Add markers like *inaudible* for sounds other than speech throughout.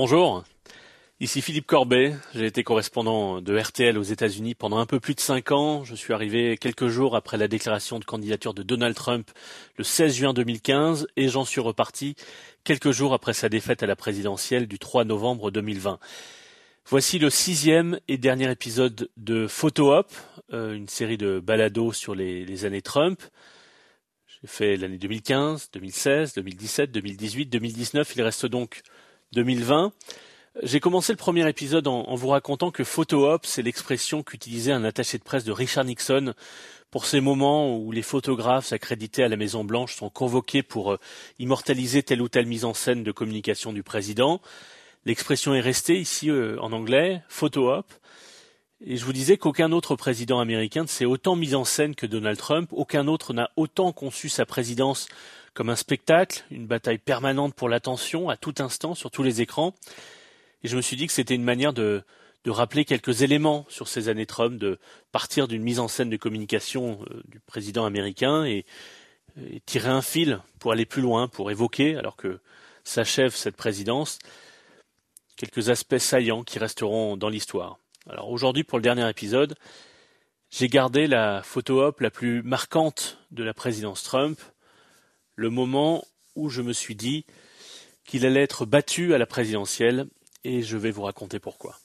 Bonjour, ici Philippe Corbet. J'ai été correspondant de RTL aux États-Unis pendant un peu plus de cinq ans. Je suis arrivé quelques jours après la déclaration de candidature de Donald Trump le 16 juin 2015 et j'en suis reparti quelques jours après sa défaite à la présidentielle du 3 novembre 2020. Voici le sixième et dernier épisode de Photo Op, euh, une série de balados sur les, les années Trump. J'ai fait l'année 2015, 2016, 2017, 2018, 2019. Il reste donc 2020. J'ai commencé le premier épisode en, vous racontant que photo-op, c'est l'expression qu'utilisait un attaché de presse de Richard Nixon pour ces moments où les photographes accrédités à la Maison Blanche sont convoqués pour euh, immortaliser telle ou telle mise en scène de communication du président. L'expression est restée ici euh, en anglais, photo-op. Et je vous disais qu'aucun autre président américain ne s'est autant mis en scène que Donald Trump, aucun autre n'a autant conçu sa présidence comme un spectacle, une bataille permanente pour l'attention à tout instant sur tous les écrans. Et je me suis dit que c'était une manière de, rappeler quelques éléments sur ces années Trump, de partir d'une mise en scène de communication euh, du président américain et, et, tirer un fil pour aller plus loin, pour évoquer, alors que s'achève cette présidence, quelques aspects saillants qui resteront dans l'histoire. Alors aujourd'hui, pour le dernier épisode, j'ai gardé la photo op la plus marquante de la présidence Trump, le moment où je me suis dit qu'il allait être battu à la présidentielle et je vais vous raconter pourquoi. «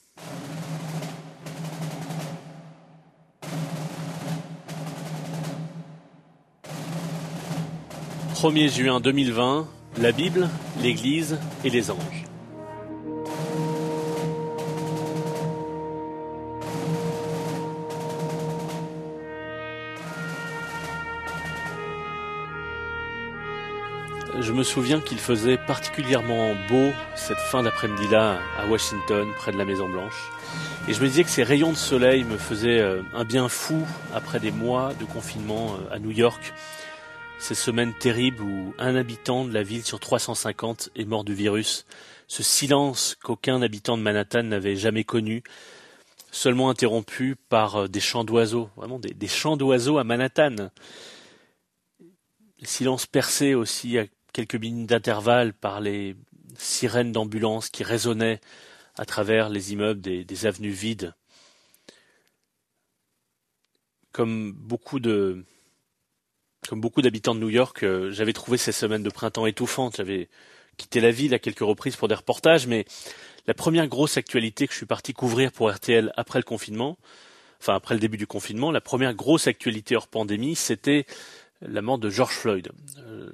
1er juin 2020, la Bible, l'Église et les anges. Je me souviens qu'il faisait particulièrement beau cette fin d'après-midi-là à Washington, près de la Maison Blanche. Et je me disais que ces rayons de soleil me faisaient euh, un bien fou après des mois de confinement euh, à New York. Ces semaines terribles où un habitant de la ville sur 350 est mort du virus. Ce silence qu'aucun habitant de Manhattan n'avait jamais connu, seulement interrompu par euh, des chants d'oiseaux, vraiment des, des chants d'oiseaux à Manhattan. Silence percé aussi quelques minutes d'intervalle par les sirènes d'ambulance qui résonnaient à travers les immeubles des, avenues vides. Comme beaucoup de comme beaucoup d'habitants de New York, euh, j'avais trouvé ces semaines de printemps étouffantes. J'avais quitté la ville à quelques reprises pour des reportages, mais la première grosse actualité que je suis parti couvrir pour RTL après le confinement, enfin après le début du confinement, la première grosse actualité hors pandémie, c'était la mort de George Floyd. Euh,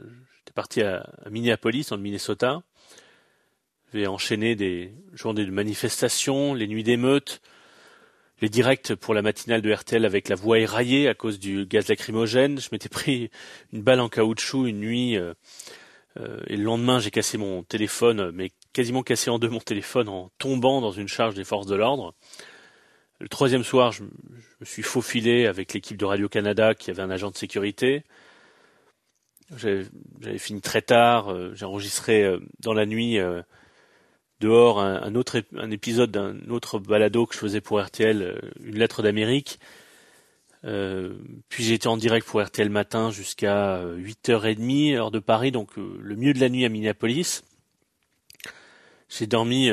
parti à, Minneapolis, dans le Minnesota. J'ai enchaîné des journées de manifestations, les nuits d'émeutes, les directs pour la matinale de RTL avec la voix éraillée à cause du gaz lacrymogène. Je m'étais pris une balle en caoutchouc une nuit euh, euh, et le lendemain j'ai cassé mon téléphone, mais quasiment cassé en deux mon téléphone en tombant dans une charge des forces de l'ordre. Le troisième soir, je me suis faufilé avec l'équipe de Radio-Canada qui avait un agent de sécurité. J'avais fini très tard. Euh, j'ai enregistré euh, dans la nuit euh, dehors un, autre un épisode d'un autre balado que je faisais pour RTL, une lettre d'Amérique. puis j'ai été en direct pour RTL matin jusqu'à 8h30 heure de Paris, donc le mieux de la nuit à Minneapolis. J'ai dormi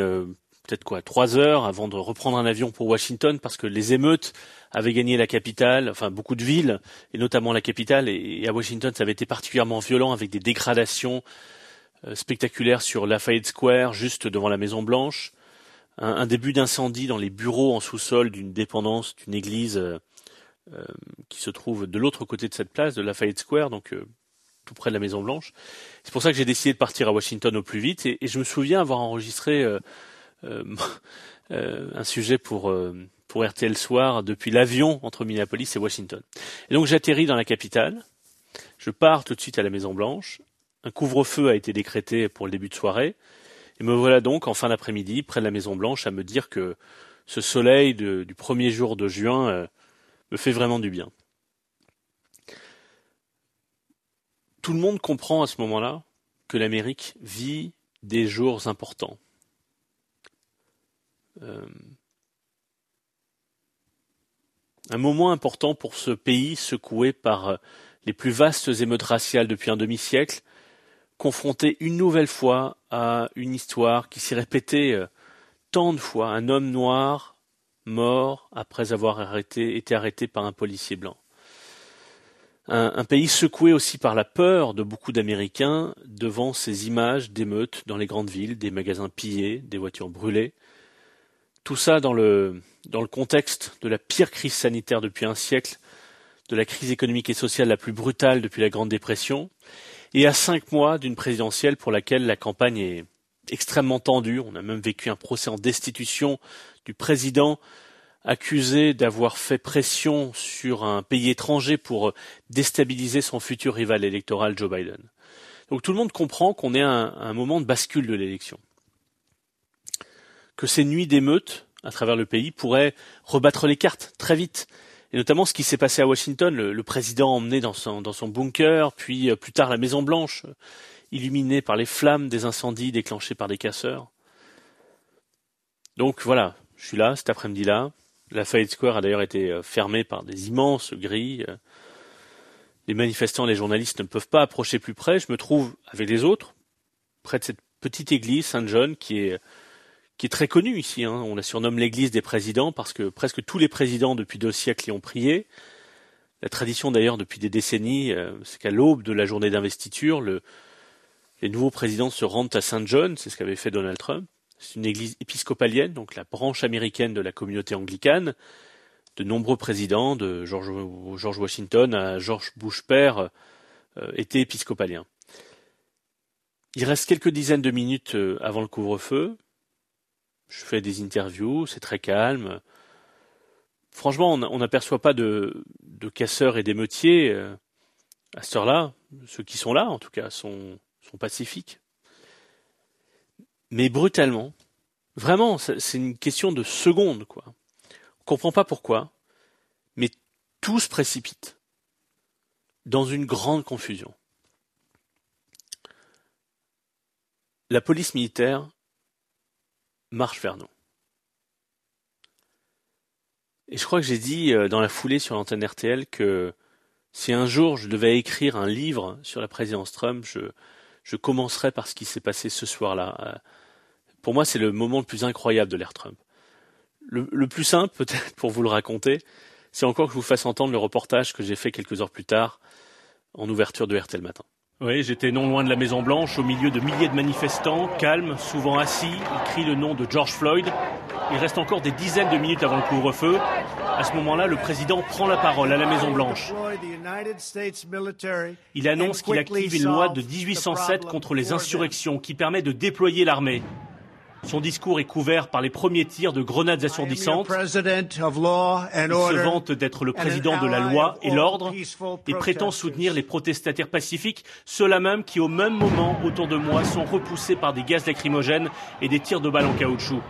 peut-être quoi trois heures avant de reprendre un avion pour Washington parce que les émeutes avaient gagné la capitale, enfin beaucoup de villes et notamment la capitale et, à Washington ça avait été particulièrement violent avec des dégradations euh, spectaculaires sur Lafayette Square juste devant la Maison Blanche, un, début d'incendie dans les bureaux en sous-sol d'une dépendance d'une église euh, euh, qui se trouve de l'autre côté de cette place de Lafayette Square donc tout près de la Maison Blanche. C'est pour ça que j'ai décidé de partir à Washington au plus vite et, je me souviens avoir enregistré *laughs* un sujet pour euh, RTL Soir depuis l'avion entre Minneapolis et Washington. Et donc j'atterris dans la capitale. Je pars tout de suite à la Maison Blanche. Un couvre-feu a été décrété pour le début de soirée. Et me voilà donc en fin d'après-midi près de la Maison Blanche à me dire que ce soleil du premier jour de juin me fait vraiment du bien. Tout le monde comprend à ce moment-là que l'Amérique vit des jours importants. Euh, un moment important pour ce pays secoué par euh, les plus vastes émeutes raciales depuis un demi-siècle, confronté une nouvelle fois à une histoire qui s'est répétée euh, tant de fois, un homme noir mort après avoir été arrêté par un policier blanc. Un, pays secoué aussi par la peur de beaucoup d'Américains devant ces images d'émeutes dans les grandes villes, des magasins pillés, des voitures brûlées. Tout ça dans le, dans le contexte de la pire crise sanitaire depuis un siècle, de la crise économique et sociale la plus brutale depuis la Grande Dépression, et à cinq mois d'une présidentielle pour laquelle la campagne est extrêmement tendue. On a même vécu un procès en destitution du président accusé d'avoir fait pression sur un pays étranger pour déstabiliser son futur rival électoral Joe Biden. Donc tout le monde comprend qu'on est à un, moment de bascule de l'élection. Que ces nuits d'émeutes à travers le pays pourraient rebattre les cartes très vite. Et notamment ce qui s'est passé à Washington, le, président emmené dans son, bunker, puis euh, plus tard la Maison Blanche, illuminée par les flammes des incendies déclenchés par des casseurs. Donc voilà, je suis là cet après-midi-là, la Fayette Square a d'ailleurs été euh, fermée par des immenses grilles. Les manifestants les journalistes ne peuvent pas approcher plus près. Je me trouve avec les autres, près de cette petite église Saint-John qui est, qui est très connue ici. Hein. On la surnomme l'église des présidents parce que presque tous les présidents depuis deux siècles y ont prié. La tradition d'ailleurs depuis des décennies, euh, c'est qu'à l'aube de la journée d'investiture, les nouveaux présidents se rendent à Saint-John, c'est ce qu'avait fait Donald Trump. C'est une église épiscopalienne, donc la branche américaine de la communauté anglicane. De nombreux présidents, de George, Washington à George Bush père, euh, étaient épiscopaliens. Il reste quelques dizaines de minutes euh, avant le couvre-feu. Je fais des interviews, c'est très calme. Franchement, on n'aperçoit pas de, casseurs et d'émeutiers euh, à cette heure-là. Ceux qui sont là, en tout cas, sont pacifiques mais brutalement. Vraiment, c'est une question de secondes, quoi. On comprend pas pourquoi, mais tout se précipite dans une grande confusion. La police militaire marche vers nous. Et je crois que j'ai dit euh, dans la foulée sur l'antenne RTL que si un jour je devais écrire un livre sur la présidence Trump, je, je commencerai par ce qui s'est passé ce soir-là, euh, pour moi, c'est le moment le plus incroyable de l'ère Trump. Le, plus simple, *laughs* peut-être, pour vous le raconter, c'est encore que je vous fasse entendre le reportage que j'ai fait quelques heures plus tard, en ouverture de RTL Matin. Oui, j'étais non loin de la Maison Blanche, au milieu de milliers de manifestants, calmes, souvent assis. Ils crient le nom de George Floyd. Il reste encore des dizaines de minutes avant le couvre-feu. À ce moment-là, le président prend la parole à la Maison Blanche. Il annonce qu'il active une loi de 1807 contre les insurrections qui permet de déployer l'armée. Son discours est couvert par les premiers tirs de grenades assourdissantes. Il se vante d'être le président de la loi et l'ordre et prétend soutenir les protestataires pacifiques, ceux-là même qui, au même moment, autour de moi, sont repoussés par des gaz lacrymogènes et des tirs de balles en caoutchouc.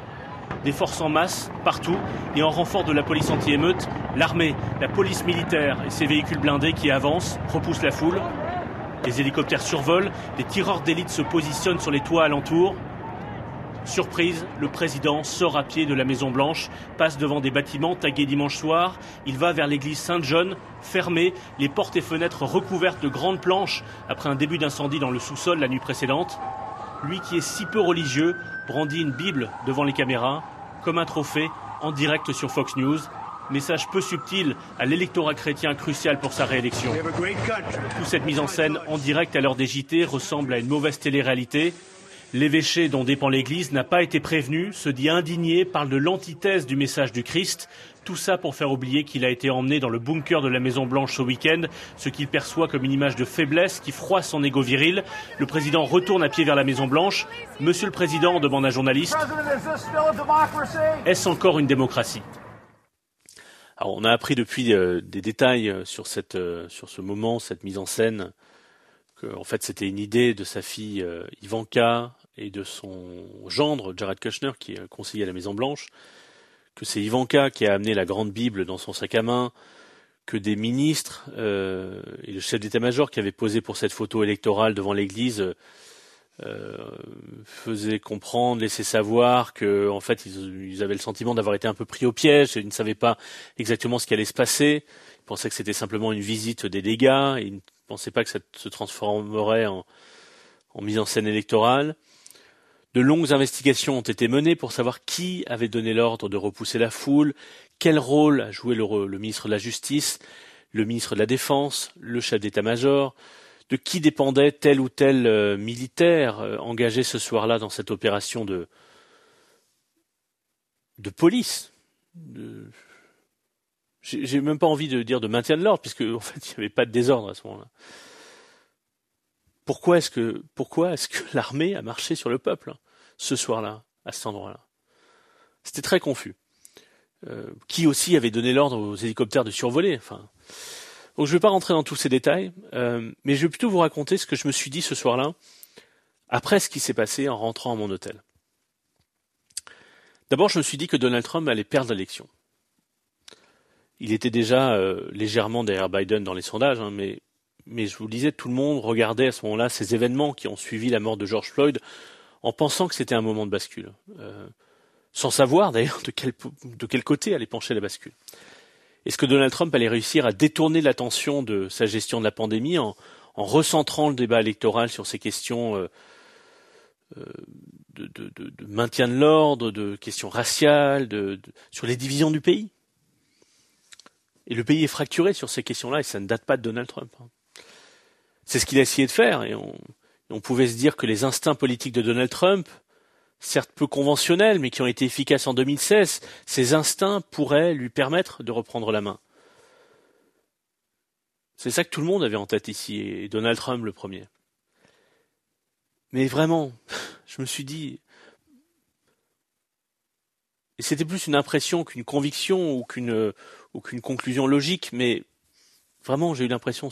Des forces en masse, partout, et en renfort de la police anti-émeute, l'armée, la police militaire et ses véhicules blindés qui avancent, repoussent la foule. Les hélicoptères survolent, des tireurs d'élite se positionnent sur les toits alentours, Surprise, le président sort à pied de la Maison Blanche, passe devant des bâtiments tagués dimanche soir, il va vers l'église Saint-John, fermée, les portes et fenêtres recouvertes de grandes planches après un début d'incendie dans le sous-sol la nuit précédente. Lui qui est si peu religieux brandit une Bible devant les caméras, comme un trophée, en direct sur Fox News. Message peu subtil à l'électorat chrétien crucial pour sa réélection. Toute cette mise en scène en direct à l'heure des JT ressemble à une mauvaise télé-réalité. L'évêché dont dépend l'Église n'a pas été prévenu, se dit indigné, parle de l'antithèse du message du Christ. Tout ça pour faire oublier qu'il a été emmené dans le bunker de la Maison Blanche ce week-end, ce qu'il perçoit comme une image de faiblesse qui froisse son égo viril. Le président retourne à pied vers la Maison Blanche. Monsieur le président, demande un journaliste, est-ce encore une démocratie? Alors, on a appris depuis euh, des détails euh, euh, sur ce moment, cette mise en scène, qu'en fait c'était une idée de sa fille Ivanka et de son gendre Jared Kushner, qui est conseiller à la Maison Blanche, que c'est Ivanka qui a amené la grande Bible dans son sac à main, que des ministres euh, et le chef d'état-major qui avait posé pour cette photo électorale devant l'Église euh, faisaient comprendre, laissaient savoir que en fait ils, avaient le sentiment d'avoir été un peu pris au piège, ils ne savaient pas exactement ce qui allait se passer. Ils pensaient que c'était simplement une visite des dégâts, ne pensaient pas que ça se transformerait en, mise en scène électorale. De longues investigations ont été menées pour savoir qui avait donné l'ordre de repousser la foule, quel rôle a joué le, ministre de la Justice, le ministre de la Défense, le chef d'état-major, de qui dépendait tel ou tel euh, militaire euh, engagé ce soir-là dans cette opération de police. J'ai même pas envie de dire de maintien de l'ordre, puisque en fait il n'y avait pas de désordre à ce moment-là. Pourquoi est-ce que pourquoi est-ce que l'armée a marché sur le peuple ce soir-là, à cet endroit-là? C'était très confus. Euh, qui aussi avait donné l'ordre aux hélicoptères de survoler Enfin, donc je ne vais pas rentrer dans tous ces détails, euh, mais je vais plutôt vous raconter ce que je me suis dit ce soir-là, après ce qui s'est passé en rentrant à mon hôtel. D'abord, je me suis dit que Donald Trump allait perdre l'élection. Il était déjà euh, légèrement derrière Biden dans les sondages, hein, mais, je vous le disais, tout le monde regardait à ce moment-là ces événements qui ont suivi la mort de George Floyd en pensant que c'était un moment de bascule, euh, sans savoir d'ailleurs de quel, côté allait pencher la bascule. Est-ce que Donald Trump allait réussir à détourner l'attention de sa gestion de la pandémie en, en recentrant le débat électoral sur ces questions euh, de, maintien de l'ordre, de questions raciales, sur les divisions du pays? Et le pays est fracturé sur ces questions-là, et ça ne date pas de Donald Trump. Hein. C'est ce qu'il a essayé de faire, et on, on pouvait se dire que les instincts politiques de Donald Trump, certes peu conventionnels, mais qui ont été efficaces en 2016, ces instincts pourraient lui permettre de reprendre la main. C'est ça que tout le monde avait en tête ici, et Donald Trump le premier. Mais vraiment, *laughs* je me suis dit, c'était plus une impression qu'une conviction ou qu'une ou qu'une conclusion logique, mais vraiment j'ai eu l'impression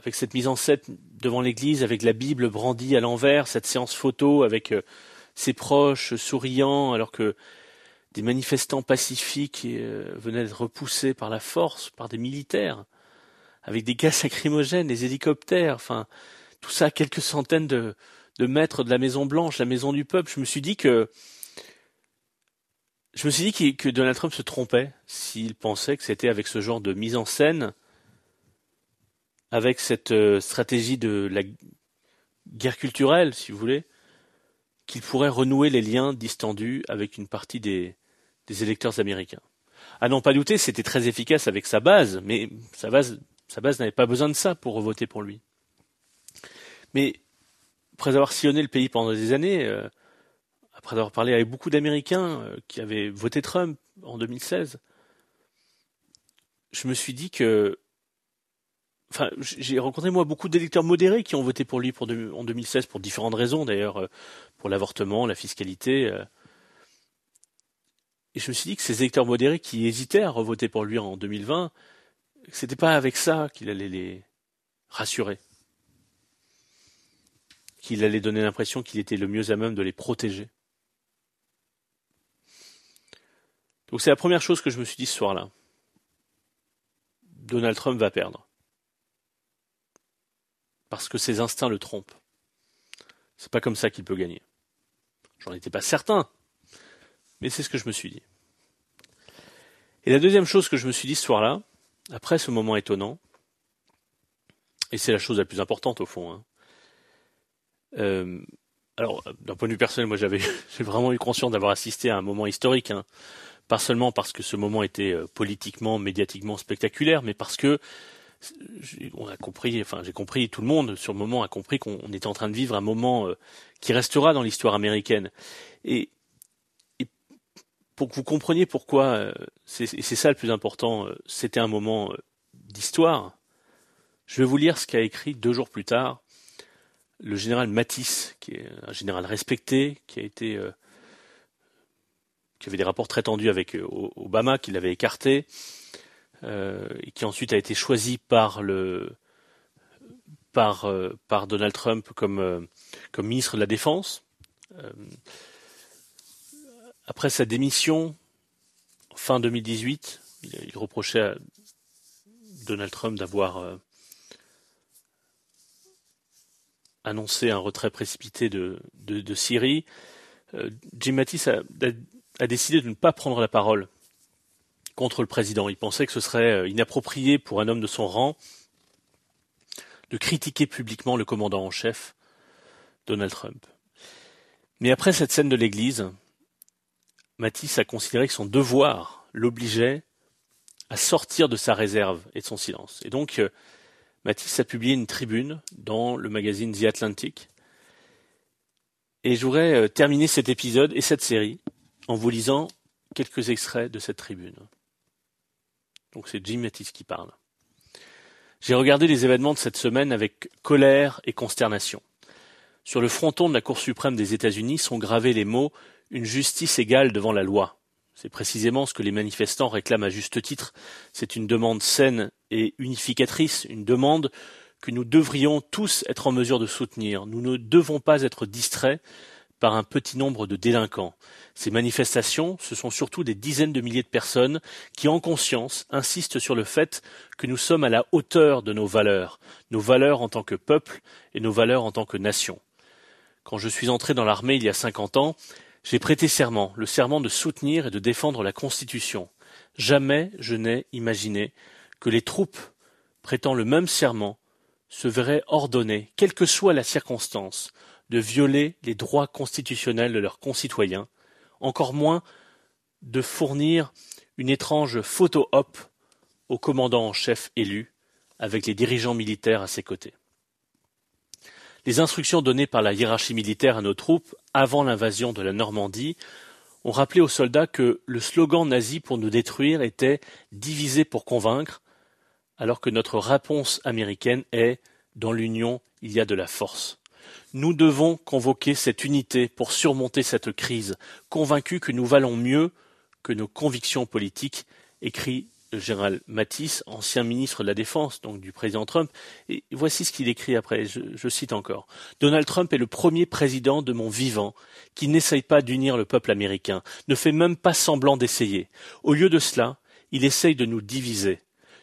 avec cette mise en scène devant l'église, avec la Bible brandie à l'envers, cette séance photo avec euh, ses proches souriant alors que des manifestants pacifiques euh, venaient d'être repoussés par la force, par des militaires, avec des gaz *laughs* lacrymogènes, des hélicoptères, enfin tout ça à quelques centaines de, de mètres de la Maison Blanche, la maison du peuple, je me suis dit que je me suis dit que Donald Trump se trompait s'il pensait que c'était avec ce genre de mise en scène, avec cette euh, stratégie de la guerre culturelle, si vous voulez, qu'il pourrait renouer les liens distendus avec une partie des, électeurs américains. À n'en pas douter, c'était très efficace avec sa base, mais sa base, sa base n'avait pas besoin de ça pour voter pour lui. Mais après avoir sillonné le pays pendant des années, euh, après avoir parlé avec beaucoup d'Américains euh, qui avaient voté Trump en 2016, je me suis dit que Enfin, j'ai rencontré moi beaucoup d'électeurs modérés qui ont voté pour lui en 2016 pour différentes raisons d'ailleurs, euh, pour l'avortement, la fiscalité. Et je me suis dit que ces électeurs modérés qui hésitaient à revoter pour lui en 2020, c'était pas avec ça qu'il allait les rassurer qu'il allait donner l'impression qu'il était le mieux à même de les protéger. Donc c'est la première chose que je me suis dit ce soir-là. Donald Trump va perdre. Parce que ses instincts le trompent. C'est pas comme ça qu'il peut gagner. J'en étais pas certain. Mais c'est ce que je me suis dit. Et la deuxième chose que je me suis dit ce soir-là, après ce moment étonnant, et c'est la chose la plus importante au fond, hein, euh, alors, d'un point de vue personnel, moi j'avais *laughs* j'ai vraiment eu conscience d'avoir assisté à un moment historique, hein. Pas seulement parce que ce moment était euh, politiquement, médiatiquement spectaculaire, mais parce que on a compris, enfin j'ai compris, tout le monde sur le moment a compris qu'on était en train de vivre un moment euh, qui restera dans l'histoire américaine. Et, et, pour que vous compreniez pourquoi, euh, c'est ça le plus important, c'était un moment d'histoire. Je vais vous lire ce qu'a écrit deux jours plus tard le général Matisse, qui est un général respecté, qui a été qui avait des rapports très tendus avec euh, Obama, qui l'avait écarté, euh, et qui ensuite a été choisi par le par par Donald Trump comme comme ministre de la Défense. après sa démission fin 2018, il reprochait à Donald Trump d'avoir annoncé un retrait précipité de, de, Syrie, euh, Jim Mattis a, a, décidé de ne pas prendre la parole contre le président. Il pensait que ce serait euh, inapproprié pour un homme de son rang de critiquer publiquement le commandant en chef, Donald Trump. Mais après cette scène de l'église, Matisse a considéré que son devoir l'obligeait à sortir de sa réserve et de son silence. Et donc, euh, Matisse a publié une tribune dans le magazine The Atlantic. Et je voudrais euh, terminer cet épisode et cette série en vous lisant quelques extraits de cette tribune. Donc c'est Jim Matisse qui parle. J'ai regardé les événements de cette semaine avec colère et consternation. Sur le fronton de la Cour suprême des États-Unis sont gravés les mots une justice égale devant la loi. C'est précisément ce que les manifestants réclament à juste titre. C'est une demande saine et unificatrice, une demande que nous devrions tous être en mesure de soutenir. Nous ne devons pas être distraits par un petit nombre de délinquants. Ces manifestations, ce sont surtout des dizaines de milliers de personnes qui, en conscience, insistent sur le fait que nous sommes à la hauteur de nos valeurs, nos valeurs en tant que peuple et nos valeurs en tant que nation. Quand je suis entré dans l'armée il y a cinquante ans, j'ai prêté serment, le serment de soutenir et de défendre la Constitution. Jamais je n'ai imaginé que les troupes prêtant le même serment se verraient ordonner, quelle que soit la circonstance, de violer les droits constitutionnels de leurs concitoyens, encore moins de fournir une étrange photo-op au commandant en chef élu, avec les dirigeants militaires à ses côtés. Les instructions données par la hiérarchie militaire à nos troupes avant l'invasion de la Normandie ont rappelé aux soldats que le slogan nazi pour nous détruire était diviser pour convaincre, alors que notre réponse américaine est dans l'union il y a de la force. Nous devons convoquer cette unité pour surmonter cette crise, convaincus que nous valons mieux que nos convictions politiques, écrit le général Matisse, ancien ministre de la Défense, donc du président Trump. Et voici ce qu'il écrit après, je, je, cite encore. Donald Trump est le premier président de mon vivant qui n'essaye pas d'unir le peuple américain, ne fait même pas semblant d'essayer. Au lieu de cela, il essaye de nous diviser.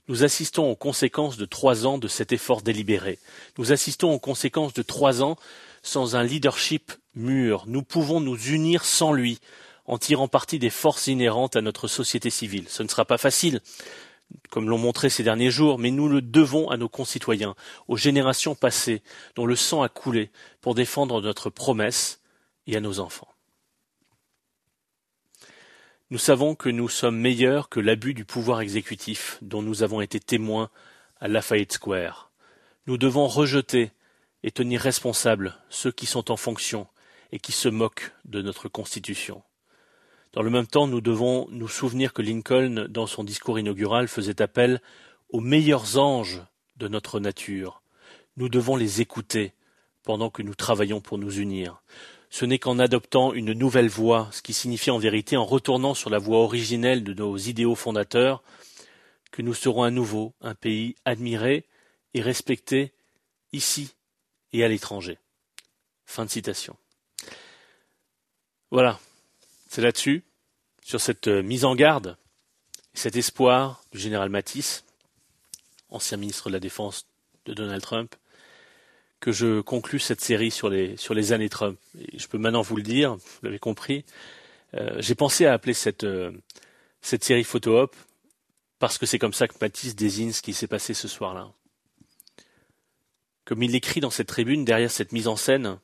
Nous assistons aux conséquences de trois ans de cet effort délibéré. Nous assistons aux conséquences de trois ans sans un leadership mûr. Nous pouvons nous unir sans lui en tirant parti des forces inhérentes à notre société civile. Ce ne sera pas facile, comme l'ont montré ces derniers jours, mais nous le devons à nos concitoyens, aux générations passées, dont le sang a coulé pour défendre notre promesse, et à nos enfants. Nous savons que nous sommes meilleurs que l'abus du pouvoir exécutif dont nous avons été témoins à Lafayette Square. Nous devons rejeter et tenir responsables ceux qui sont en fonction et qui se moquent de notre Constitution. Dans le même temps, nous devons nous souvenir que Lincoln, dans son discours inaugural, faisait appel aux meilleurs anges de notre nature. Nous devons les écouter pendant que nous travaillons pour nous unir. Ce n'est qu'en adoptant une nouvelle voie, ce qui signifie en vérité en retournant sur la voie originelle de nos idéaux fondateurs, que nous serons à nouveau un pays admiré et respecté ici et à l'étranger. Fin de citation. Voilà, c'est là-dessus, sur cette euh, mise en garde, cet espoir du général Matisse, ancien ministre de la Défense de Donald Trump, que je conclus cette série sur les, sur les années Trump. Je peux maintenant vous le dire, vous l'avez compris, euh, j'ai pensé à appeler cette, euh, cette série Photo Op parce que c'est comme ça que Matisse désigne ce qui s'est passé ce soir-là. Comme il l'écrit dans cette tribune, derrière cette mise en scène,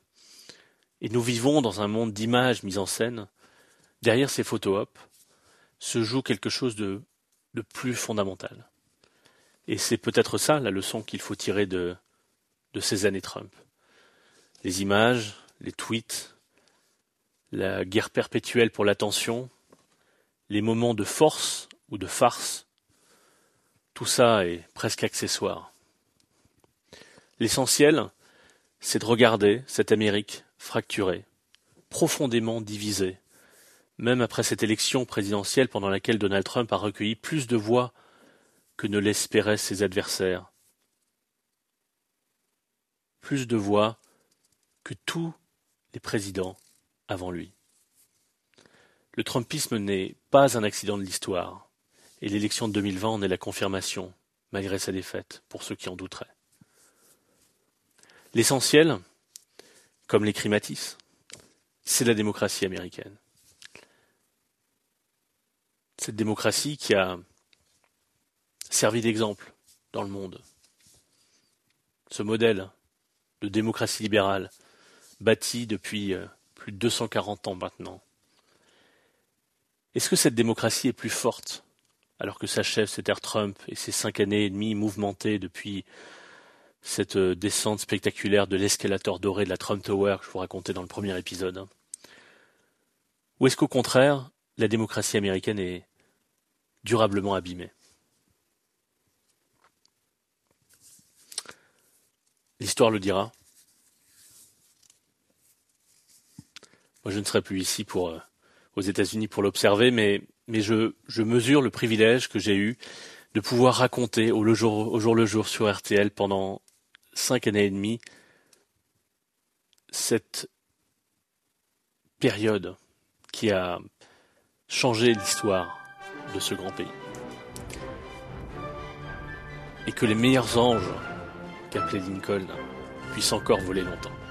et nous vivons dans un monde d'images mises en scène, derrière ces photos op se joue quelque chose de, de plus fondamental. Et c'est peut-être ça la leçon qu'il faut tirer de, de ces années Trump. Les images, les tweets, la guerre perpétuelle pour l'attention, les moments de force ou de farce, tout ça est presque accessoire. L'essentiel, c'est de regarder cette Amérique fracturée, profondément divisée, même après cette élection présidentielle pendant laquelle Donald Trump a recueilli plus de voix que ne l'espéraient ses adversaires. Plus de voix que tous les présidents avant lui. Le Trumpisme n'est pas un accident de l'histoire, et l'élection de 2020 en est la confirmation, malgré sa défaite, pour ceux qui en douteraient. L'essentiel, comme l'écrit Matisse, c'est la démocratie américaine cette démocratie qui a servi d'exemple dans le monde. ce modèle de démocratie libérale, bâti depuis euh, plus de 240 ans maintenant. Est-ce que cette démocratie est plus forte alors que s'achève cet air Trump et ses cinq années et demie mouvementées depuis cette euh, descente spectaculaire de l'escalator doré de la Trump Tower que je vous racontais dans le premier épisode? Ou est-ce qu'au contraire, la démocratie américaine est durablement abîmée? L'histoire le dira. Moi, je ne serai plus ici pour euh, aux États-Unis pour l'observer, mais mais je, mesure le privilège que j'ai eu de pouvoir raconter au jour le jour sur RTL pendant cinq années et demie cette période qui a changé l'histoire de ce grand pays. Et que les meilleurs anges qu'appelait Lincoln puissent encore voler longtemps.